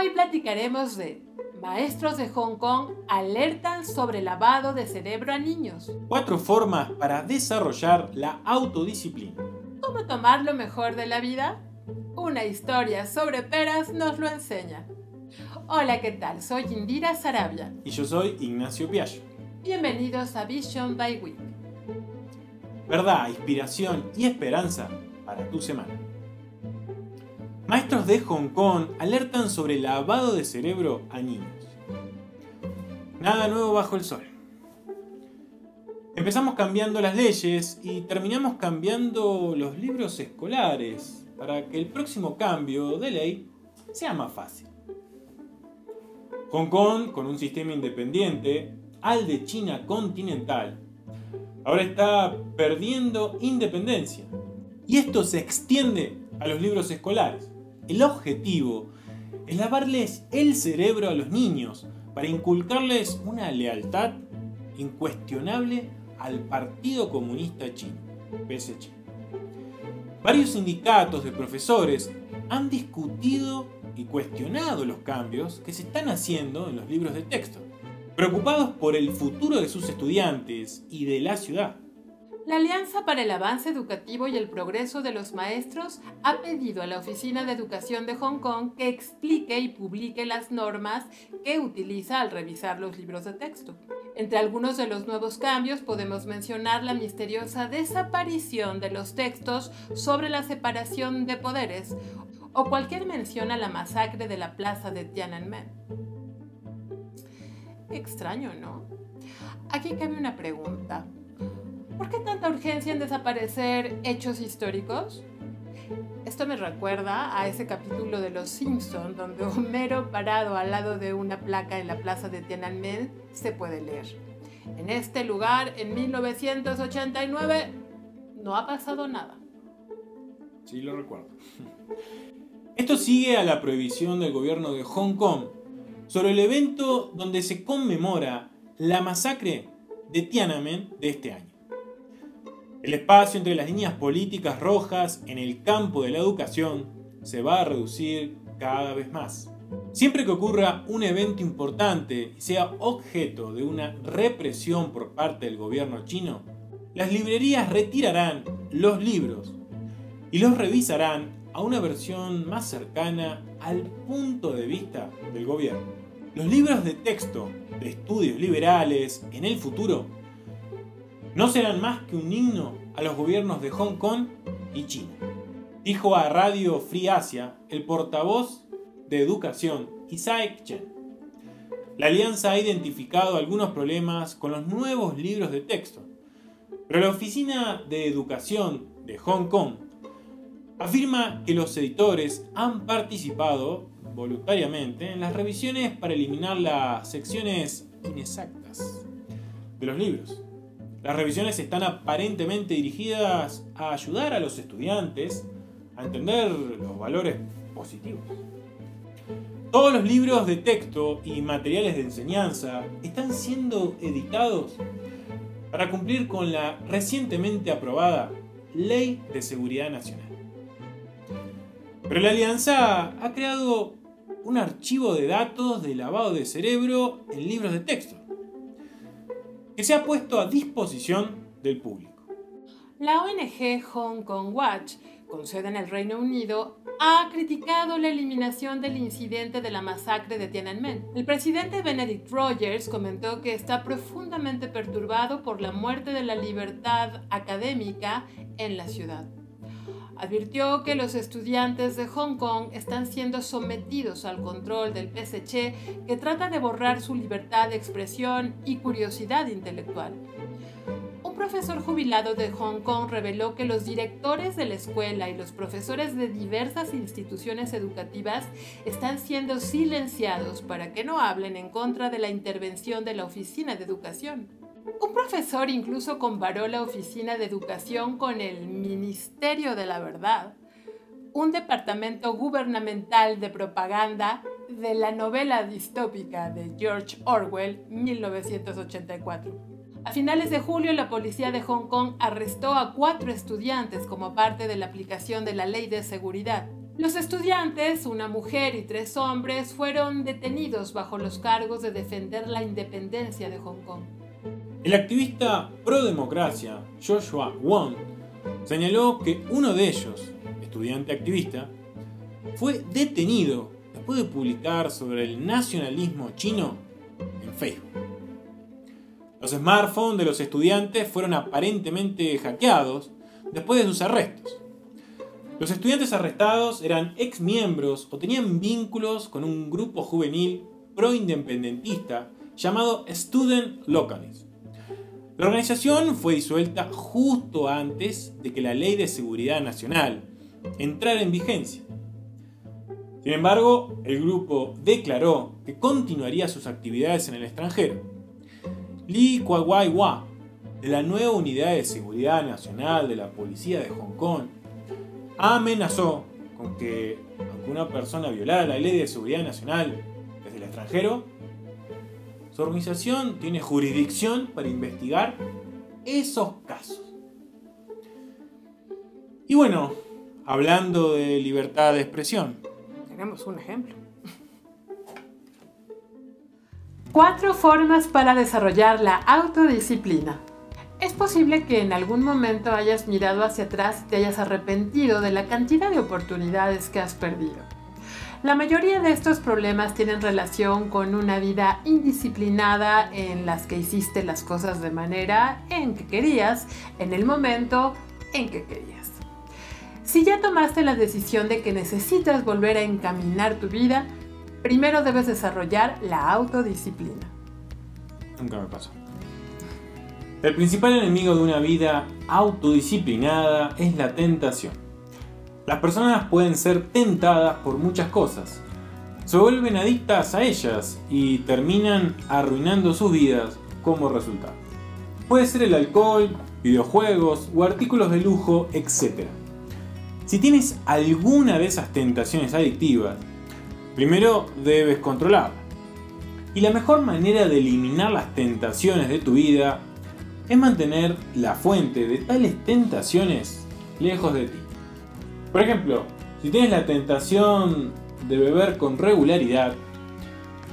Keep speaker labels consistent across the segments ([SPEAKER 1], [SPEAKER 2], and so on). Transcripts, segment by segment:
[SPEAKER 1] Hoy platicaremos de Maestros de Hong Kong alertan sobre lavado de cerebro a niños.
[SPEAKER 2] Cuatro formas para desarrollar la autodisciplina.
[SPEAKER 1] ¿Cómo tomar lo mejor de la vida? Una historia sobre peras nos lo enseña. Hola, ¿qué tal? Soy Indira Sarabia.
[SPEAKER 2] Y yo soy Ignacio Piaggio.
[SPEAKER 1] Bienvenidos a Vision by Week.
[SPEAKER 2] Verdad, inspiración y esperanza para tu semana. Maestros de Hong Kong alertan sobre lavado de cerebro a niños. Nada nuevo bajo el sol. Empezamos cambiando las leyes y terminamos cambiando los libros escolares para que el próximo cambio de ley sea más fácil. Hong Kong, con un sistema independiente, al de China continental, ahora está perdiendo independencia. Y esto se extiende a los libros escolares. El objetivo es lavarles el cerebro a los niños para inculcarles una lealtad incuestionable al Partido Comunista Chino, PSC. Varios sindicatos de profesores han discutido y cuestionado los cambios que se están haciendo en los libros de texto, preocupados por el futuro de sus estudiantes y de la ciudad.
[SPEAKER 1] La Alianza para el Avance Educativo y el Progreso de los Maestros ha pedido a la Oficina de Educación de Hong Kong que explique y publique las normas que utiliza al revisar los libros de texto. Entre algunos de los nuevos cambios podemos mencionar la misteriosa desaparición de los textos sobre la separación de poderes o cualquier mención a la masacre de la plaza de Tiananmen. Extraño, ¿no? Aquí cabe una pregunta. ¿Por qué tanta urgencia en desaparecer hechos históricos? Esto me recuerda a ese capítulo de Los Simpson donde Homero parado al lado de una placa en la plaza de Tiananmen se puede leer. En este lugar, en 1989, no ha pasado nada.
[SPEAKER 2] Sí, lo recuerdo. Esto sigue a la prohibición del gobierno de Hong Kong sobre el evento donde se conmemora la masacre de Tiananmen de este año. El espacio entre las líneas políticas rojas en el campo de la educación se va a reducir cada vez más. Siempre que ocurra un evento importante y sea objeto de una represión por parte del gobierno chino, las librerías retirarán los libros y los revisarán a una versión más cercana al punto de vista del gobierno. Los libros de texto de estudios liberales en el futuro no serán más que un himno a los gobiernos de Hong Kong y China. Dijo a Radio Free Asia el portavoz de Educación, Isaac Chen. La alianza ha identificado algunos problemas con los nuevos libros de texto, pero la Oficina de Educación de Hong Kong afirma que los editores han participado voluntariamente en las revisiones para eliminar las secciones inexactas de los libros. Las revisiones están aparentemente dirigidas a ayudar a los estudiantes a entender los valores positivos. Todos los libros de texto y materiales de enseñanza están siendo editados para cumplir con la recientemente aprobada Ley de Seguridad Nacional. Pero la Alianza ha creado un archivo de datos de lavado de cerebro en libros de texto que se ha puesto a disposición del público.
[SPEAKER 1] La ONG Hong Kong Watch, con sede en el Reino Unido, ha criticado la eliminación del incidente de la masacre de Tiananmen. El presidente Benedict Rogers comentó que está profundamente perturbado por la muerte de la libertad académica en la ciudad. Advirtió que los estudiantes de Hong Kong están siendo sometidos al control del PSC que trata de borrar su libertad de expresión y curiosidad intelectual. Un profesor jubilado de Hong Kong reveló que los directores de la escuela y los profesores de diversas instituciones educativas están siendo silenciados para que no hablen en contra de la intervención de la Oficina de Educación. Un profesor incluso comparó la Oficina de Educación con el Ministerio de la Verdad, un departamento gubernamental de propaganda de la novela distópica de George Orwell, 1984. A finales de julio, la policía de Hong Kong arrestó a cuatro estudiantes como parte de la aplicación de la ley de seguridad. Los estudiantes, una mujer y tres hombres, fueron detenidos bajo los cargos de defender la independencia de Hong Kong.
[SPEAKER 2] El activista pro democracia Joshua Wong señaló que uno de ellos, estudiante activista, fue detenido después de publicar sobre el nacionalismo chino en Facebook. Los smartphones de los estudiantes fueron aparentemente hackeados después de sus arrestos. Los estudiantes arrestados eran ex miembros o tenían vínculos con un grupo juvenil pro-independentista llamado Student Localist. La organización fue disuelta justo antes de que la Ley de Seguridad Nacional entrara en vigencia. Sin embargo, el grupo declaró que continuaría sus actividades en el extranjero. Li Kuai-Wa, de la nueva Unidad de Seguridad Nacional de la Policía de Hong Kong, amenazó con que, aunque una persona violara la ley de seguridad nacional desde el extranjero, su organización tiene jurisdicción para investigar esos casos. Y bueno, hablando de libertad de expresión.
[SPEAKER 1] Tenemos un ejemplo. Cuatro formas para desarrollar la autodisciplina. Es posible que en algún momento hayas mirado hacia atrás y te hayas arrepentido de la cantidad de oportunidades que has perdido. La mayoría de estos problemas tienen relación con una vida indisciplinada en las que hiciste las cosas de manera en que querías, en el momento en que querías. Si ya tomaste la decisión de que necesitas volver a encaminar tu vida, primero debes desarrollar la autodisciplina.
[SPEAKER 2] Nunca me pasó. El principal enemigo de una vida autodisciplinada es la tentación. Las personas pueden ser tentadas por muchas cosas. Se vuelven adictas a ellas y terminan arruinando sus vidas como resultado. Puede ser el alcohol, videojuegos o artículos de lujo, etc. Si tienes alguna de esas tentaciones adictivas, primero debes controlarlas. Y la mejor manera de eliminar las tentaciones de tu vida es mantener la fuente de tales tentaciones lejos de ti. Por ejemplo, si tienes la tentación de beber con regularidad,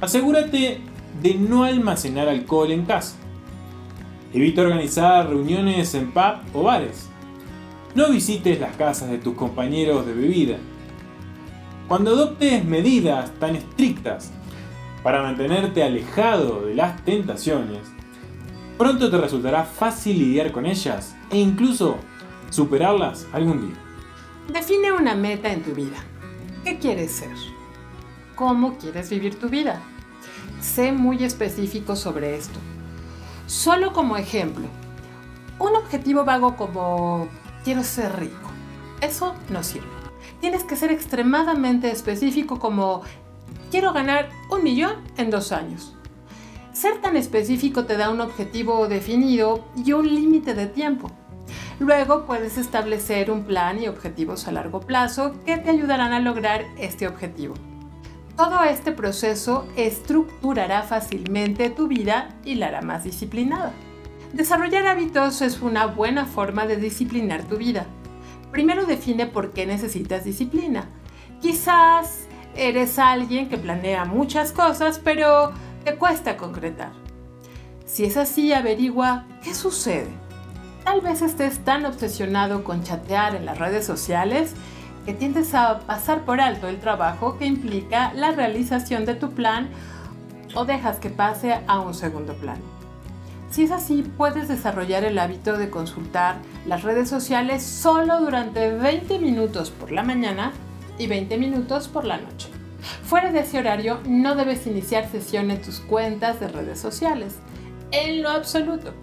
[SPEAKER 2] asegúrate de no almacenar alcohol en casa. Evita organizar reuniones en pub o bares. No visites las casas de tus compañeros de bebida. Cuando adoptes medidas tan estrictas para mantenerte alejado de las tentaciones, Pronto te resultará fácil lidiar con ellas e incluso superarlas algún día.
[SPEAKER 1] Define una meta en tu vida. ¿Qué quieres ser? ¿Cómo quieres vivir tu vida? Sé muy específico sobre esto. Solo como ejemplo, un objetivo vago como quiero ser rico. Eso no sirve. Tienes que ser extremadamente específico como quiero ganar un millón en dos años. Ser tan específico te da un objetivo definido y un límite de tiempo. Luego puedes establecer un plan y objetivos a largo plazo que te ayudarán a lograr este objetivo. Todo este proceso estructurará fácilmente tu vida y la hará más disciplinada. Desarrollar hábitos es una buena forma de disciplinar tu vida. Primero define por qué necesitas disciplina. Quizás eres alguien que planea muchas cosas, pero te cuesta concretar. Si es así, averigua qué sucede. Tal vez estés tan obsesionado con chatear en las redes sociales que tiendes a pasar por alto el trabajo que implica la realización de tu plan o dejas que pase a un segundo plano. Si es así, puedes desarrollar el hábito de consultar las redes sociales solo durante 20 minutos por la mañana y 20 minutos por la noche. Fuera de ese horario, no debes iniciar sesión en tus cuentas de redes sociales, en lo absoluto.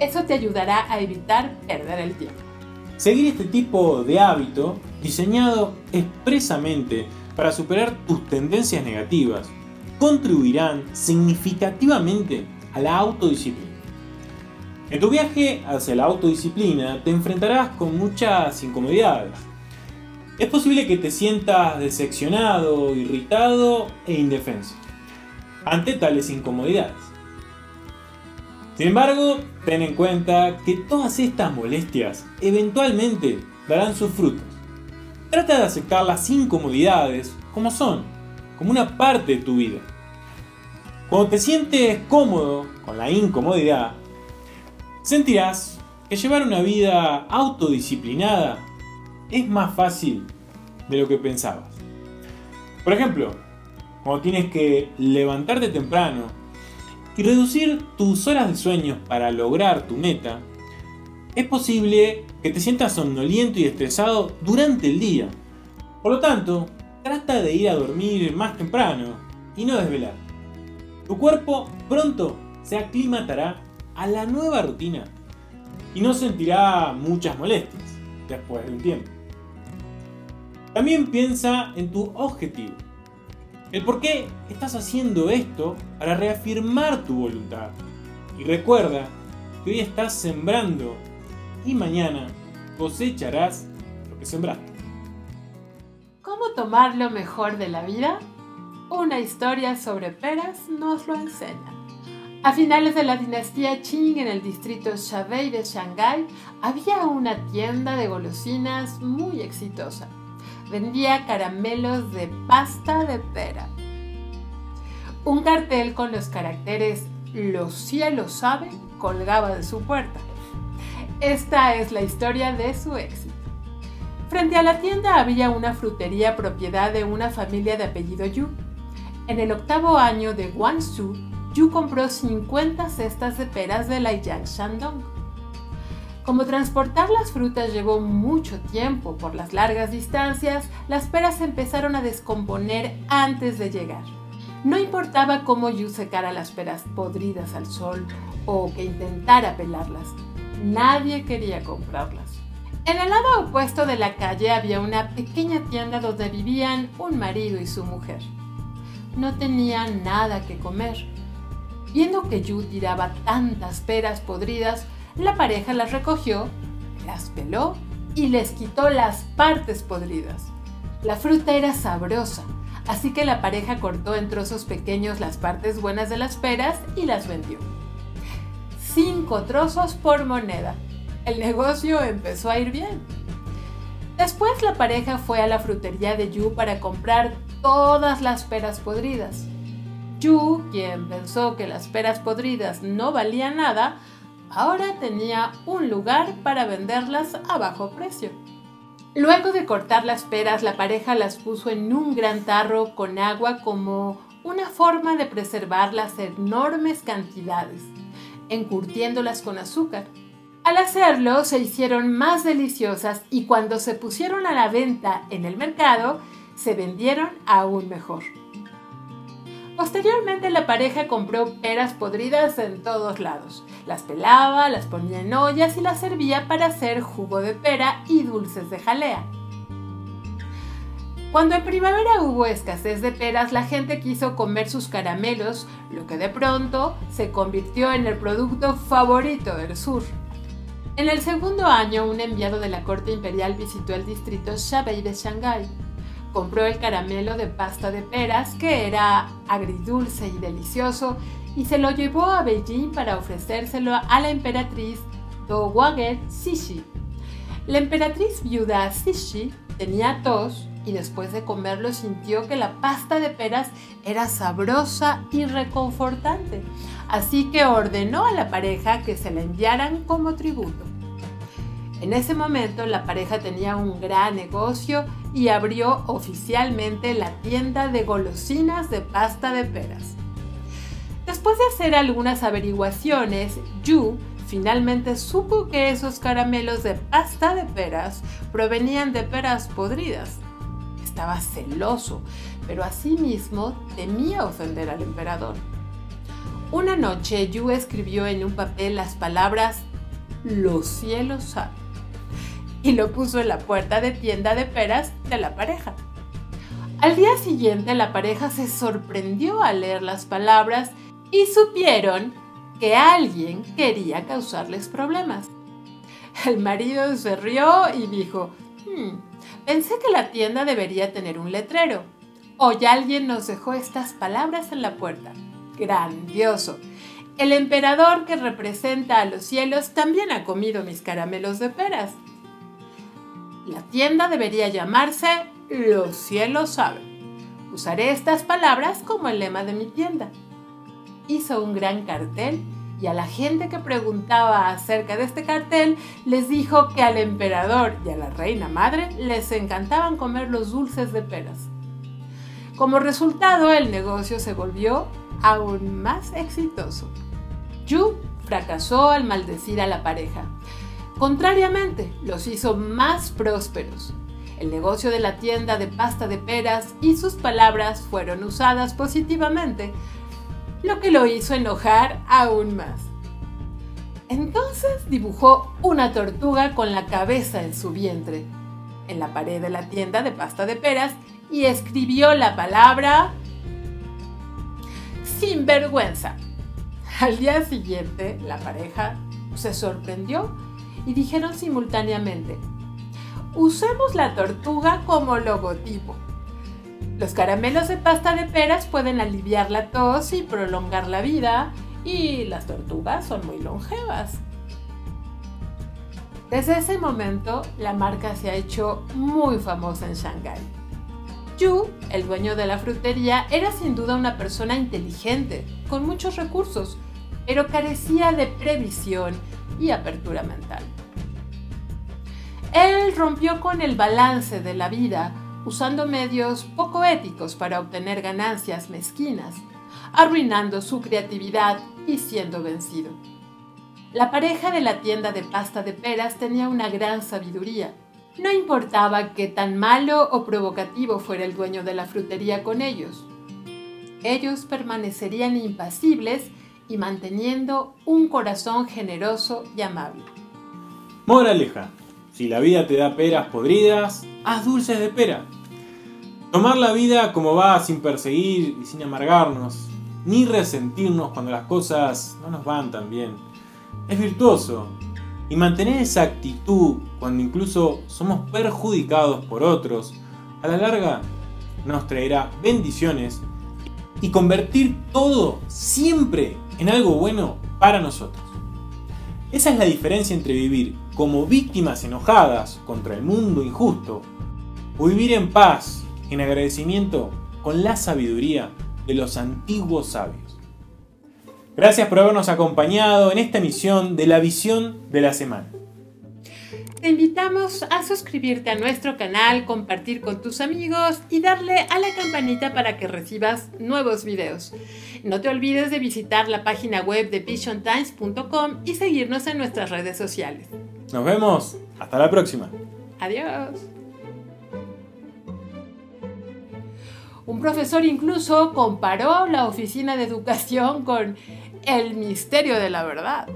[SPEAKER 1] Eso te ayudará a evitar perder el tiempo.
[SPEAKER 2] Seguir este tipo de hábito, diseñado expresamente para superar tus tendencias negativas, contribuirán significativamente a la autodisciplina. En tu viaje hacia la autodisciplina te enfrentarás con muchas incomodidades, es posible que te sientas decepcionado, irritado e indefenso ante tales incomodidades. Sin embargo, ten en cuenta que todas estas molestias eventualmente darán sus frutos. Trata de aceptar las incomodidades como son, como una parte de tu vida. Cuando te sientes cómodo con la incomodidad, sentirás que llevar una vida autodisciplinada es más fácil de lo que pensabas. Por ejemplo, cuando tienes que levantarte temprano y reducir tus horas de sueño para lograr tu meta, es posible que te sientas somnoliento y estresado durante el día. Por lo tanto, trata de ir a dormir más temprano y no desvelar. Tu cuerpo pronto se aclimatará a la nueva rutina y no sentirá muchas molestias después de un tiempo. También piensa en tu objetivo. El por qué estás haciendo esto para reafirmar tu voluntad. Y recuerda que hoy estás sembrando y mañana cosecharás lo que sembraste.
[SPEAKER 1] ¿Cómo tomar lo mejor de la vida? Una historia sobre peras nos lo enseña. A finales de la dinastía Qing en el distrito Shabei de Shanghái había una tienda de golosinas muy exitosa. Vendía caramelos de pasta de pera. Un cartel con los caracteres Los cielos saben colgaba de su puerta. Esta es la historia de su éxito. Frente a la tienda había una frutería propiedad de una familia de apellido Yu. En el octavo año de Guangzhou, Yu compró 50 cestas de peras de Laiyang Shandong. Como transportar las frutas llevó mucho tiempo por las largas distancias, las peras empezaron a descomponer antes de llegar. No importaba cómo Yu secara las peras podridas al sol o que intentara pelarlas, Nadie quería comprarlas. En el lado opuesto de la calle había una pequeña tienda donde vivían un marido y su mujer. No tenían nada que comer. Viendo que Yu tiraba tantas peras podridas, la pareja las recogió, las peló y les quitó las partes podridas. La fruta era sabrosa, así que la pareja cortó en trozos pequeños las partes buenas de las peras y las vendió cinco trozos por moneda. El negocio empezó a ir bien. Después la pareja fue a la frutería de Yu para comprar todas las peras podridas. Yu, quien pensó que las peras podridas no valían nada, ahora tenía un lugar para venderlas a bajo precio. Luego de cortar las peras, la pareja las puso en un gran tarro con agua como una forma de preservar las enormes cantidades encurtiéndolas con azúcar. Al hacerlo se hicieron más deliciosas y cuando se pusieron a la venta en el mercado, se vendieron aún mejor. Posteriormente la pareja compró peras podridas en todos lados. Las pelaba, las ponía en ollas y las servía para hacer jugo de pera y dulces de jalea. Cuando en primavera hubo escasez de peras, la gente quiso comer sus caramelos, lo que de pronto se convirtió en el producto favorito del sur. En el segundo año, un enviado de la corte imperial visitó el distrito Shabei de Shanghái. Compró el caramelo de pasta de peras, que era agridulce y delicioso, y se lo llevó a Beijing para ofrecérselo a la emperatriz Dowager Cixi. La emperatriz viuda Cixi tenía tos y después de comerlo sintió que la pasta de peras era sabrosa y reconfortante. Así que ordenó a la pareja que se la enviaran como tributo. En ese momento la pareja tenía un gran negocio y abrió oficialmente la tienda de golosinas de pasta de peras. Después de hacer algunas averiguaciones, Yu finalmente supo que esos caramelos de pasta de peras provenían de peras podridas estaba celoso, pero asimismo temía ofender al emperador. Una noche Yu escribió en un papel las palabras Los cielos saben y lo puso en la puerta de tienda de peras de la pareja. Al día siguiente la pareja se sorprendió al leer las palabras y supieron que alguien quería causarles problemas. El marido se rió y dijo, hmm, Pensé que la tienda debería tener un letrero. Hoy alguien nos dejó estas palabras en la puerta. Grandioso. El emperador que representa a los cielos también ha comido mis caramelos de peras. La tienda debería llamarse Los cielos saben. Usaré estas palabras como el lema de mi tienda. Hizo un gran cartel y a la gente que preguntaba acerca de este cartel les dijo que al emperador y a la reina madre les encantaban comer los dulces de peras. Como resultado, el negocio se volvió aún más exitoso. Yu fracasó al maldecir a la pareja. Contrariamente, los hizo más prósperos. El negocio de la tienda de pasta de peras y sus palabras fueron usadas positivamente, lo que lo hizo enojar aún más. Entonces dibujó una tortuga con la cabeza en su vientre en la pared de la tienda de pasta de peras y escribió la palabra sinvergüenza. Al día siguiente, la pareja se sorprendió y dijeron simultáneamente, usemos la tortuga como logotipo. Los caramelos de pasta de peras pueden aliviar la tos y prolongar la vida, y las tortugas son muy longevas. Desde ese momento, la marca se ha hecho muy famosa en Shanghái. Yu, el dueño de la frutería, era sin duda una persona inteligente, con muchos recursos, pero carecía de previsión y apertura mental. Él rompió con el balance de la vida usando medios poco éticos para obtener ganancias mezquinas, arruinando su creatividad y siendo vencido. La pareja de la tienda de pasta de peras tenía una gran sabiduría. No importaba qué tan malo o provocativo fuera el dueño de la frutería con ellos. Ellos permanecerían impasibles y manteniendo un corazón generoso y amable.
[SPEAKER 2] Moraleja, si la vida te da peras podridas, haz dulces de pera. Tomar la vida como va sin perseguir y sin amargarnos, ni resentirnos cuando las cosas no nos van tan bien. Es virtuoso. Y mantener esa actitud cuando incluso somos perjudicados por otros, a la larga nos traerá bendiciones y convertir todo siempre en algo bueno para nosotros. Esa es la diferencia entre vivir como víctimas enojadas contra el mundo injusto o vivir en paz, en agradecimiento con la sabiduría de los antiguos sabios. Gracias por habernos acompañado en esta emisión de la visión de la semana.
[SPEAKER 1] Te invitamos a suscribirte a nuestro canal, compartir con tus amigos y darle a la campanita para que recibas nuevos videos. No te olvides de visitar la página web de visiontimes.com y seguirnos en nuestras redes sociales.
[SPEAKER 2] Nos vemos. Hasta la próxima.
[SPEAKER 1] Adiós. Un profesor incluso comparó la oficina de educación con el misterio de la verdad.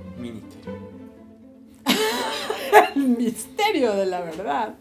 [SPEAKER 1] El misterio de la verdad.